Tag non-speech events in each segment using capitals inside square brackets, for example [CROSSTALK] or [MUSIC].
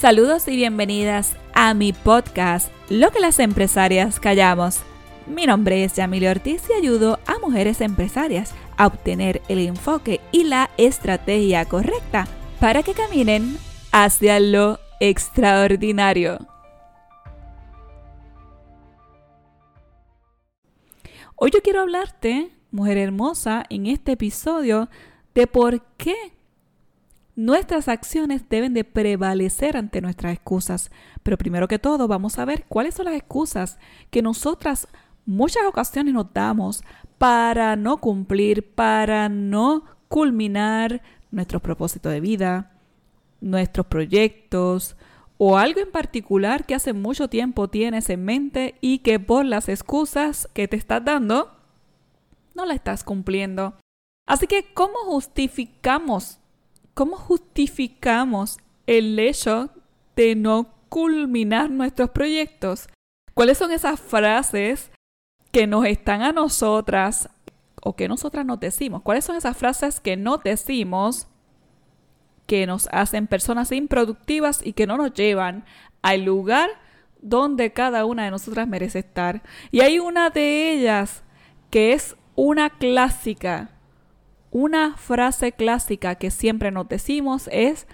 Saludos y bienvenidas a mi podcast, Lo que las empresarias callamos. Mi nombre es Yamile Ortiz y ayudo a mujeres empresarias a obtener el enfoque y la estrategia correcta para que caminen hacia lo extraordinario. Hoy yo quiero hablarte, mujer hermosa, en este episodio de por qué nuestras acciones deben de prevalecer ante nuestras excusas. Pero primero que todo, vamos a ver cuáles son las excusas que nosotras muchas ocasiones nos damos para no cumplir, para no culminar nuestros propósitos de vida, nuestros proyectos o algo en particular que hace mucho tiempo tienes en mente y que por las excusas que te estás dando no la estás cumpliendo. Así que, ¿cómo justificamos ¿cómo justificamos el hecho de no culminar nuestros proyectos? ¿Cuáles son esas frases que nos están a nosotras o que nosotras nos decimos? ¿Cuáles son esas frases que no decimos que nos hacen personas improductivas y que no nos llevan al lugar donde cada una de nosotras merece estar? Y hay una de ellas que es una clásica una frase clásica que siempre nos decimos es,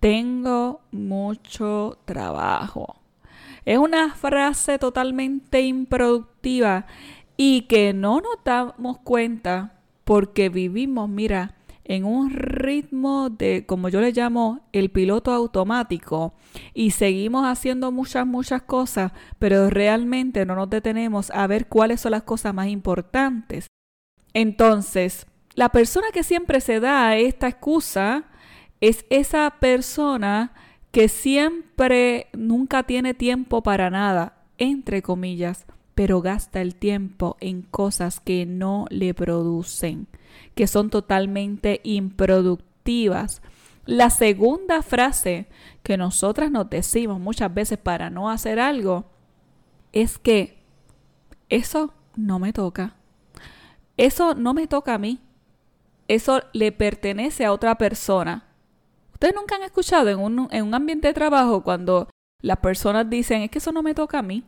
tengo mucho trabajo. Es una frase totalmente improductiva y que no nos damos cuenta porque vivimos, mira, en un ritmo de, como yo le llamo, el piloto automático y seguimos haciendo muchas, muchas cosas, pero realmente no nos detenemos a ver cuáles son las cosas más importantes. Entonces, la persona que siempre se da esta excusa es esa persona que siempre nunca tiene tiempo para nada, entre comillas, pero gasta el tiempo en cosas que no le producen, que son totalmente improductivas. La segunda frase que nosotras nos decimos muchas veces para no hacer algo es que eso no me toca. Eso no me toca a mí eso le pertenece a otra persona. Ustedes nunca han escuchado en un, en un ambiente de trabajo cuando las personas dicen, es que eso no me toca a mí.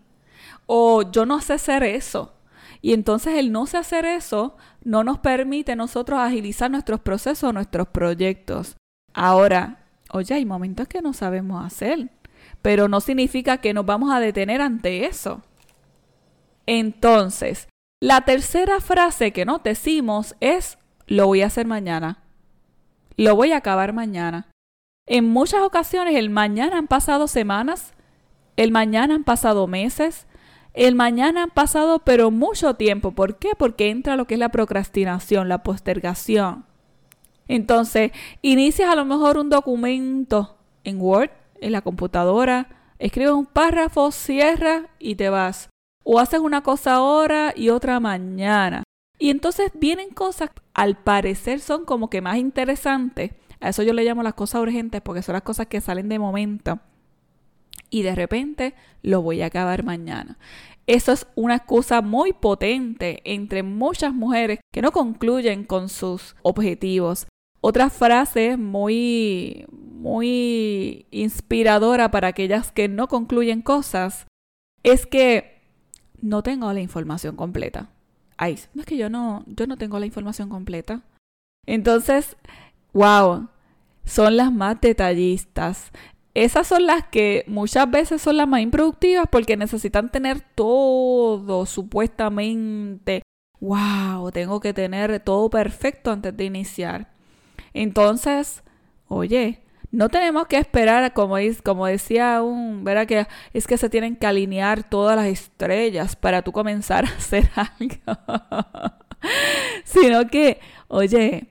O yo no sé hacer eso. Y entonces el no sé hacer eso no nos permite a nosotros agilizar nuestros procesos, nuestros proyectos. Ahora, oye, hay momentos que no sabemos hacer, pero no significa que nos vamos a detener ante eso. Entonces, la tercera frase que nos decimos es lo voy a hacer mañana. Lo voy a acabar mañana. En muchas ocasiones el mañana han pasado semanas, el mañana han pasado meses, el mañana han pasado pero mucho tiempo. ¿Por qué? Porque entra lo que es la procrastinación, la postergación. Entonces, inicias a lo mejor un documento en Word, en la computadora, escribes un párrafo, cierras y te vas. O haces una cosa ahora y otra mañana. Y entonces vienen cosas, al parecer son como que más interesantes. A eso yo le llamo las cosas urgentes porque son las cosas que salen de momento. Y de repente lo voy a acabar mañana. Eso es una excusa muy potente entre muchas mujeres que no concluyen con sus objetivos. Otra frase muy, muy inspiradora para aquellas que no concluyen cosas es que no tengo la información completa ay, no es que yo no, yo no tengo la información completa. Entonces, wow, son las más detallistas. Esas son las que muchas veces son las más improductivas porque necesitan tener todo supuestamente. Wow, tengo que tener todo perfecto antes de iniciar. Entonces, oye, no tenemos que esperar, como, como decía un, ¿verdad? Que es que se tienen que alinear todas las estrellas para tú comenzar [LAUGHS] a hacer algo. [LAUGHS] Sino que, oye,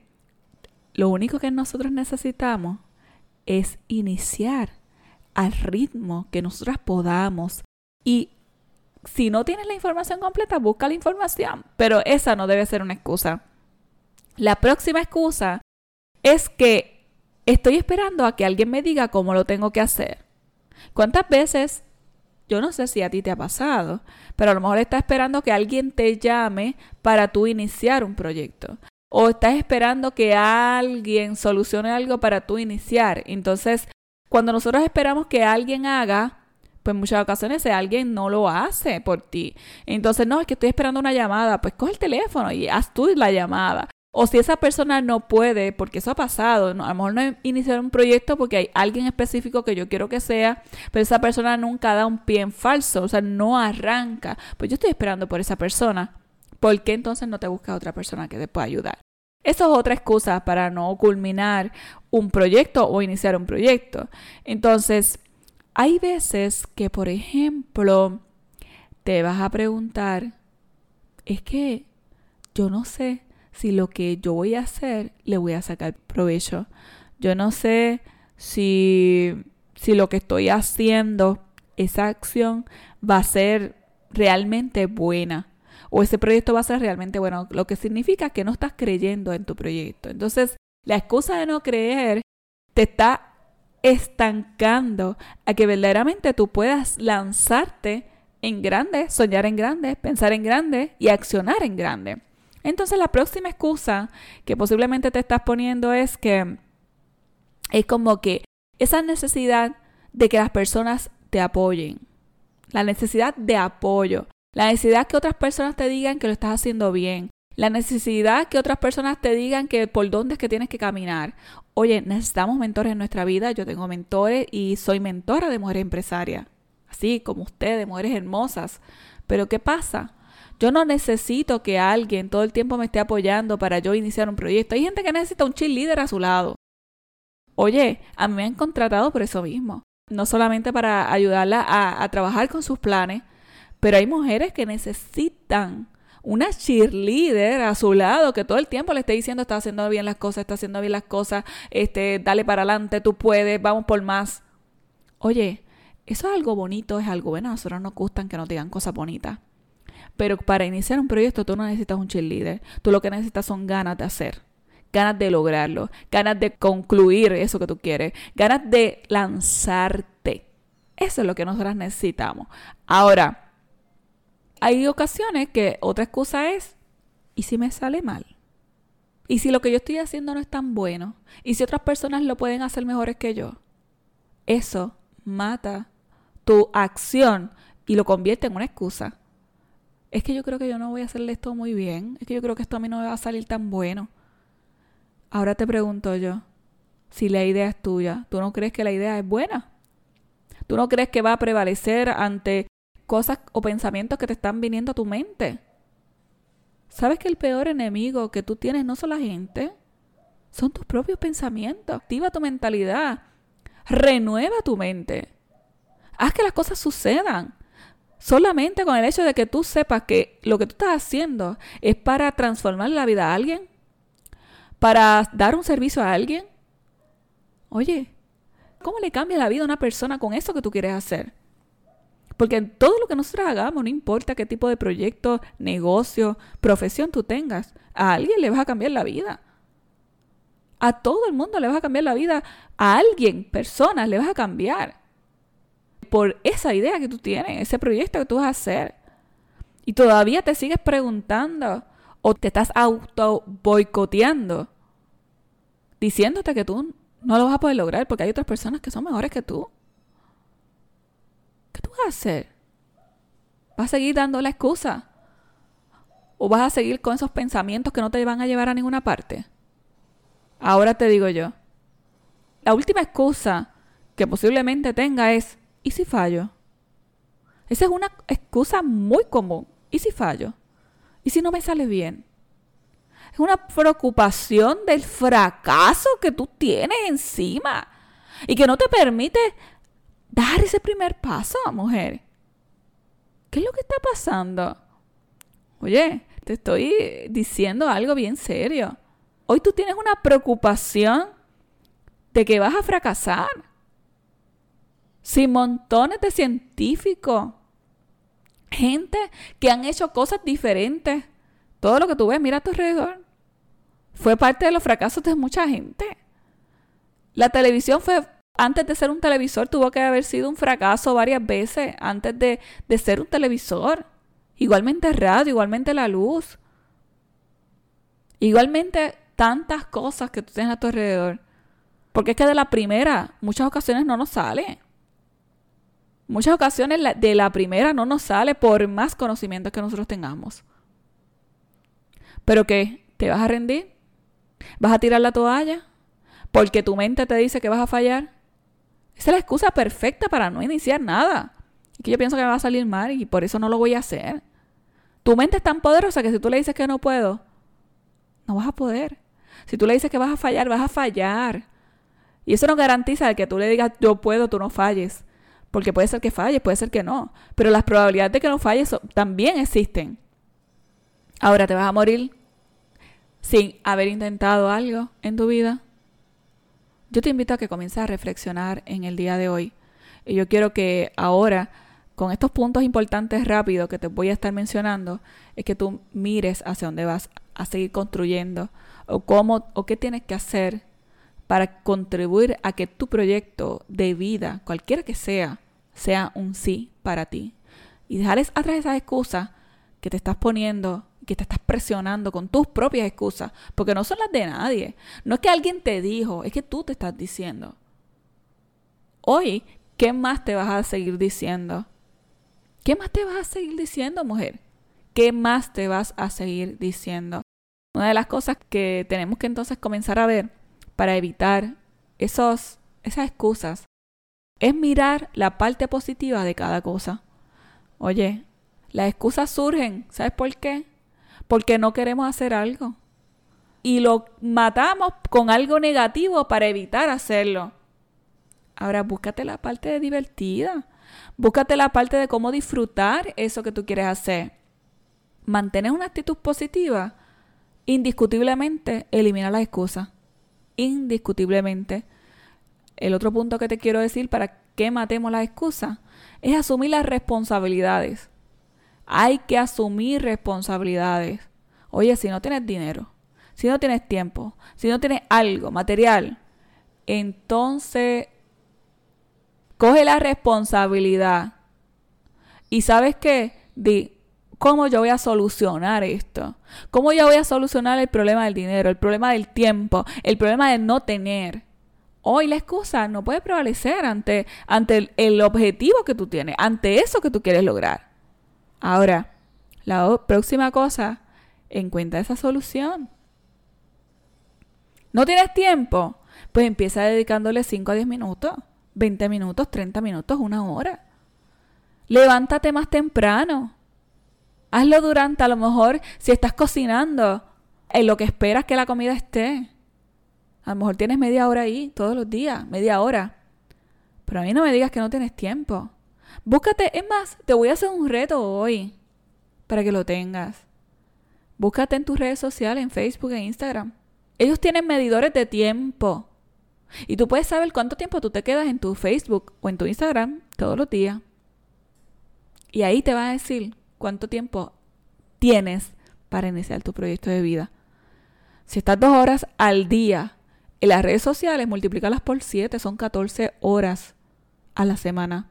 lo único que nosotros necesitamos es iniciar al ritmo que nosotras podamos. Y si no tienes la información completa, busca la información. Pero esa no debe ser una excusa. La próxima excusa es que estoy esperando a que alguien me diga cómo lo tengo que hacer. ¿Cuántas veces? Yo no sé si a ti te ha pasado, pero a lo mejor estás esperando que alguien te llame para tú iniciar un proyecto. O estás esperando que alguien solucione algo para tú iniciar. Entonces, cuando nosotros esperamos que alguien haga, pues muchas ocasiones alguien no lo hace por ti. Entonces, no, es que estoy esperando una llamada, pues coge el teléfono y haz tú la llamada. O si esa persona no puede, porque eso ha pasado, a lo mejor no iniciar un proyecto porque hay alguien específico que yo quiero que sea, pero esa persona nunca da un pie en falso, o sea, no arranca. Pues yo estoy esperando por esa persona. ¿Por qué entonces no te buscas otra persona que te pueda ayudar? Eso es otra excusa para no culminar un proyecto o iniciar un proyecto. Entonces, hay veces que, por ejemplo, te vas a preguntar, es que yo no sé si lo que yo voy a hacer le voy a sacar provecho. Yo no sé si, si lo que estoy haciendo, esa acción va a ser realmente buena o ese proyecto va a ser realmente bueno, lo que significa que no estás creyendo en tu proyecto. Entonces, la excusa de no creer te está estancando a que verdaderamente tú puedas lanzarte en grande, soñar en grande, pensar en grande y accionar en grande. Entonces la próxima excusa que posiblemente te estás poniendo es que es como que esa necesidad de que las personas te apoyen, la necesidad de apoyo, la necesidad que otras personas te digan que lo estás haciendo bien, la necesidad que otras personas te digan que por dónde es que tienes que caminar. Oye, necesitamos mentores en nuestra vida. Yo tengo mentores y soy mentora de mujeres empresarias, así como ustedes, mujeres hermosas. Pero ¿qué pasa? Yo no necesito que alguien todo el tiempo me esté apoyando para yo iniciar un proyecto. Hay gente que necesita un cheerleader a su lado. Oye, a mí me han contratado por eso mismo. No solamente para ayudarla a, trabajar con sus planes, pero hay mujeres que necesitan una cheerleader a su lado que todo el tiempo le esté diciendo está haciendo bien las cosas, está haciendo bien las cosas, este, dale para adelante, tú puedes, vamos por más. Oye, eso es algo bonito, es algo bueno, a nosotros nos gustan que nos digan cosas bonitas. Pero para iniciar un proyecto tú no necesitas un cheerleader. Tú lo que necesitas son ganas de hacer, ganas de lograrlo, ganas de concluir eso que tú quieres, ganas de lanzarte. Eso es lo que nosotras necesitamos. Ahora, hay ocasiones que otra excusa es, ¿y si me sale mal? ¿Y si lo que yo estoy haciendo no es tan bueno? ¿Y si otras personas lo pueden hacer mejores que yo? Eso mata tu acción y lo convierte en una excusa es que yo creo que yo no voy a hacerle esto muy bien, es que yo creo que esto a mí no me va a salir tan bueno. Ahora te pregunto yo, si la idea es tuya, ¿tú no crees que la idea es buena? ¿Tú no crees que va a prevalecer ante cosas o pensamientos que te están viniendo a tu mente? ¿Sabes que el peor enemigo que tú tienes no son la gente? Son tus propios pensamientos. Activa tu mentalidad. Renueva tu mente. Haz que las cosas sucedan. Solamente con el hecho de que tú sepas que lo que tú estás haciendo es para transformar la vida a alguien, para dar un servicio a alguien. Oye, ¿cómo le cambia la vida a una persona con eso que tú quieres hacer? Porque en todo lo que nosotros hagamos, no importa qué tipo de proyecto, negocio, profesión tú tengas, a alguien le vas a cambiar la vida. A todo el mundo le vas a cambiar la vida. A alguien, personas, le vas a cambiar por esa idea que tú tienes, ese proyecto que tú vas a hacer. Y todavía te sigues preguntando o te estás auto boicoteando, diciéndote que tú no lo vas a poder lograr porque hay otras personas que son mejores que tú. ¿Qué tú vas a hacer? ¿Vas a seguir dando la excusa? ¿O vas a seguir con esos pensamientos que no te van a llevar a ninguna parte? Ahora te digo yo, la última excusa que posiblemente tenga es, ¿Y si fallo? Esa es una excusa muy común. ¿Y si fallo? ¿Y si no me sale bien? Es una preocupación del fracaso que tú tienes encima y que no te permite dar ese primer paso, mujer. ¿Qué es lo que está pasando? Oye, te estoy diciendo algo bien serio. Hoy tú tienes una preocupación de que vas a fracasar sin montones de científicos, gente que han hecho cosas diferentes. Todo lo que tú ves, mira a tu alrededor, fue parte de los fracasos de mucha gente. La televisión fue, antes de ser un televisor, tuvo que haber sido un fracaso varias veces antes de, de ser un televisor. Igualmente radio, igualmente la luz. Igualmente tantas cosas que tú tienes a tu alrededor. Porque es que de la primera, muchas ocasiones no nos sale. Muchas ocasiones de la primera no nos sale por más conocimiento que nosotros tengamos. Pero que te vas a rendir, vas a tirar la toalla, porque tu mente te dice que vas a fallar. Esa es la excusa perfecta para no iniciar nada. Y que yo pienso que me va a salir mal y por eso no lo voy a hacer. Tu mente es tan poderosa que si tú le dices que no puedo, no vas a poder. Si tú le dices que vas a fallar, vas a fallar. Y eso no garantiza que tú le digas yo puedo, tú no falles. Porque puede ser que falles, puede ser que no. Pero las probabilidades de que no falles también existen. Ahora te vas a morir sin haber intentado algo en tu vida. Yo te invito a que comiences a reflexionar en el día de hoy. Y yo quiero que ahora, con estos puntos importantes rápidos que te voy a estar mencionando, es que tú mires hacia dónde vas a seguir construyendo o cómo o qué tienes que hacer para contribuir a que tu proyecto de vida, cualquiera que sea, sea un sí para ti. Y dejar atrás esas excusas que te estás poniendo, que te estás presionando con tus propias excusas, porque no son las de nadie. No es que alguien te dijo, es que tú te estás diciendo. Hoy, ¿qué más te vas a seguir diciendo? ¿Qué más te vas a seguir diciendo, mujer? ¿Qué más te vas a seguir diciendo? Una de las cosas que tenemos que entonces comenzar a ver para evitar esos, esas excusas es mirar la parte positiva de cada cosa. Oye, las excusas surgen, ¿sabes por qué? Porque no queremos hacer algo. Y lo matamos con algo negativo para evitar hacerlo. Ahora búscate la parte divertida. Búscate la parte de cómo disfrutar eso que tú quieres hacer. Mantener una actitud positiva indiscutiblemente elimina las excusas. Indiscutiblemente. El otro punto que te quiero decir para que matemos las excusas es asumir las responsabilidades. Hay que asumir responsabilidades. Oye, si no tienes dinero, si no tienes tiempo, si no tienes algo material, entonces coge la responsabilidad. Y sabes qué? Di, ¿Cómo yo voy a solucionar esto? ¿Cómo yo voy a solucionar el problema del dinero, el problema del tiempo, el problema de no tener? Hoy la excusa no puede prevalecer ante, ante el, objetivo que tú tienes, ante eso que tú quieres lograr. Ahora, la próxima cosa, encuentra esa solución. ¿No tienes tiempo? Pues empieza dedicándole 5 a 10 minutos, 20 minutos, 30 minutos, una hora. Levántate más temprano. Hazlo durante, a lo mejor, si estás cocinando, en lo que esperas que la comida esté. A lo mejor tienes media hora ahí todos los días, media hora. Pero a mí no me digas que no tienes tiempo. Búscate, es más, te voy a hacer un reto hoy para que lo tengas. Búscate en tus redes sociales, en Facebook e Instagram. Ellos tienen medidores de tiempo. Y tú puedes saber cuánto tiempo tú te quedas en tu Facebook o en tu Instagram todos los días. Y ahí te va a decir cuánto tiempo tienes para iniciar tu proyecto de vida. Si estás dos horas al día en las redes sociales, multiplícalas por siete, son 14 horas a la semana.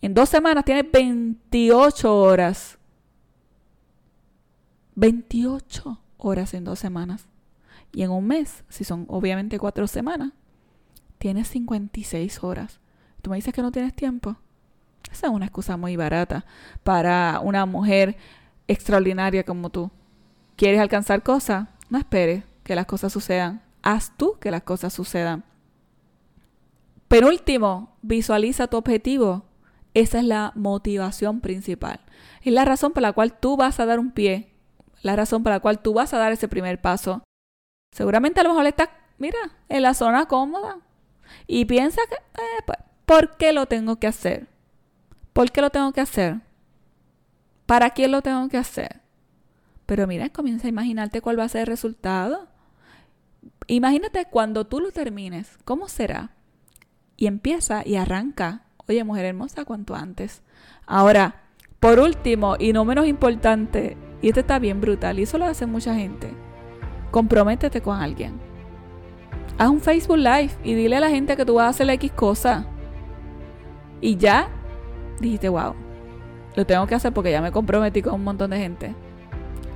En dos semanas tienes 28 horas. 28 horas en dos semanas. Y en un mes, si son obviamente cuatro semanas, tienes 56 horas. ¿Tú me dices que no tienes tiempo? Esa es una excusa muy barata para una mujer extraordinaria como tú. ¿Quieres alcanzar cosas? No esperes que las cosas sucedan. Haz tú que las cosas sucedan. Penúltimo, visualiza tu objetivo. Esa es la motivación principal. Es la razón por la cual tú vas a dar un pie. La razón por la cual tú vas a dar ese primer paso. Seguramente a lo mejor estás, mira, en la zona cómoda. Y piensa que, eh, pues, ¿por qué lo tengo que hacer? ¿Por qué lo tengo que hacer? ¿Para quién lo tengo que hacer? Pero mira, comienza a imaginarte cuál va a ser el resultado. Imagínate cuando tú lo termines, ¿cómo será? Y empieza y arranca. Oye, mujer hermosa, cuanto antes. Ahora, por último y no menos importante, y este está bien brutal, y eso lo hace mucha gente, comprométete con alguien. Haz un Facebook Live y dile a la gente que tú vas a hacer X cosa. Y ya dijiste, wow, lo tengo que hacer porque ya me comprometí con un montón de gente.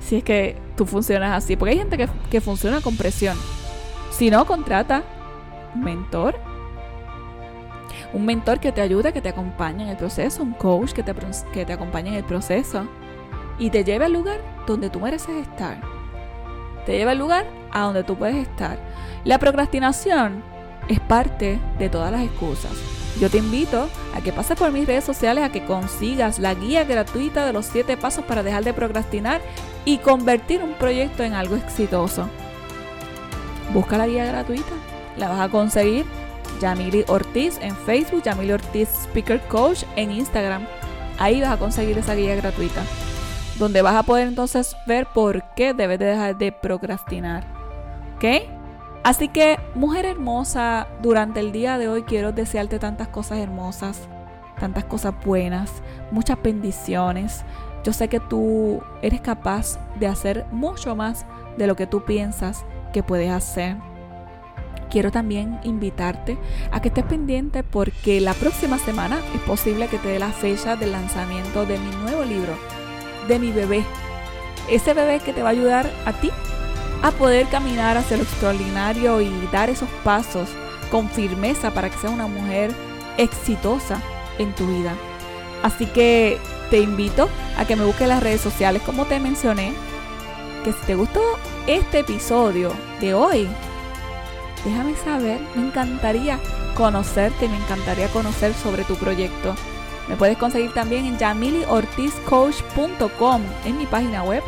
Si es que tú funcionas así, porque hay gente que, funciona con presión. Si no, contrata un mentor. Un mentor que te ayude, que te acompañe en el proceso, un coach que te, que te acompañe en el proceso y te lleve al lugar donde tú mereces estar. Te lleve al lugar a donde tú puedes estar. La procrastinación es parte de todas las excusas. Yo te invito a que pases por mis redes sociales a que consigas la guía gratuita de los 7 pasos para dejar de procrastinar y convertir un proyecto en algo exitoso. Busca la guía gratuita, la vas a conseguir Yamili Ortiz en Facebook, Yamili Ortiz Speaker Coach en Instagram. Ahí vas a conseguir esa guía gratuita, donde vas a poder entonces ver por qué debes de dejar de procrastinar. ¿Ok? Así que, mujer hermosa, durante el día de hoy quiero desearte tantas cosas hermosas, tantas cosas buenas, muchas bendiciones. Yo sé que tú eres capaz de hacer mucho más de lo que tú piensas que puedes hacer quiero también invitarte a que estés pendiente porque la próxima semana es posible que te dé la fecha del lanzamiento de mi nuevo libro, de mi bebé. Ese bebé que te va a ayudar a ti a poder caminar hacia lo extraordinario y dar esos pasos con firmeza para que seas una mujer exitosa en tu vida. Así que te invito a que me busques en las redes sociales como te mencioné, que si te gustó este episodio de hoy, déjame saber. Me encantaría conocerte, me encantaría conocer sobre tu proyecto. Me puedes conseguir también en yamiliortizcoach.com, en mi página web.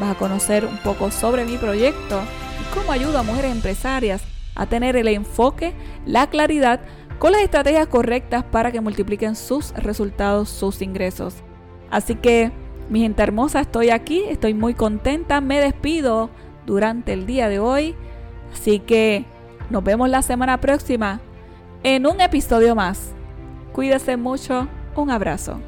Vas a conocer un poco sobre mi proyecto y cómo ayudo a mujeres empresarias a tener el enfoque, la claridad con las estrategias correctas para que multipliquen sus resultados, sus ingresos. Así que, mi gente hermosa, estoy aquí, estoy muy contenta, me despido durante el día de hoy. Así que nos vemos la semana próxima en un episodio más. Cuídese mucho. Un abrazo.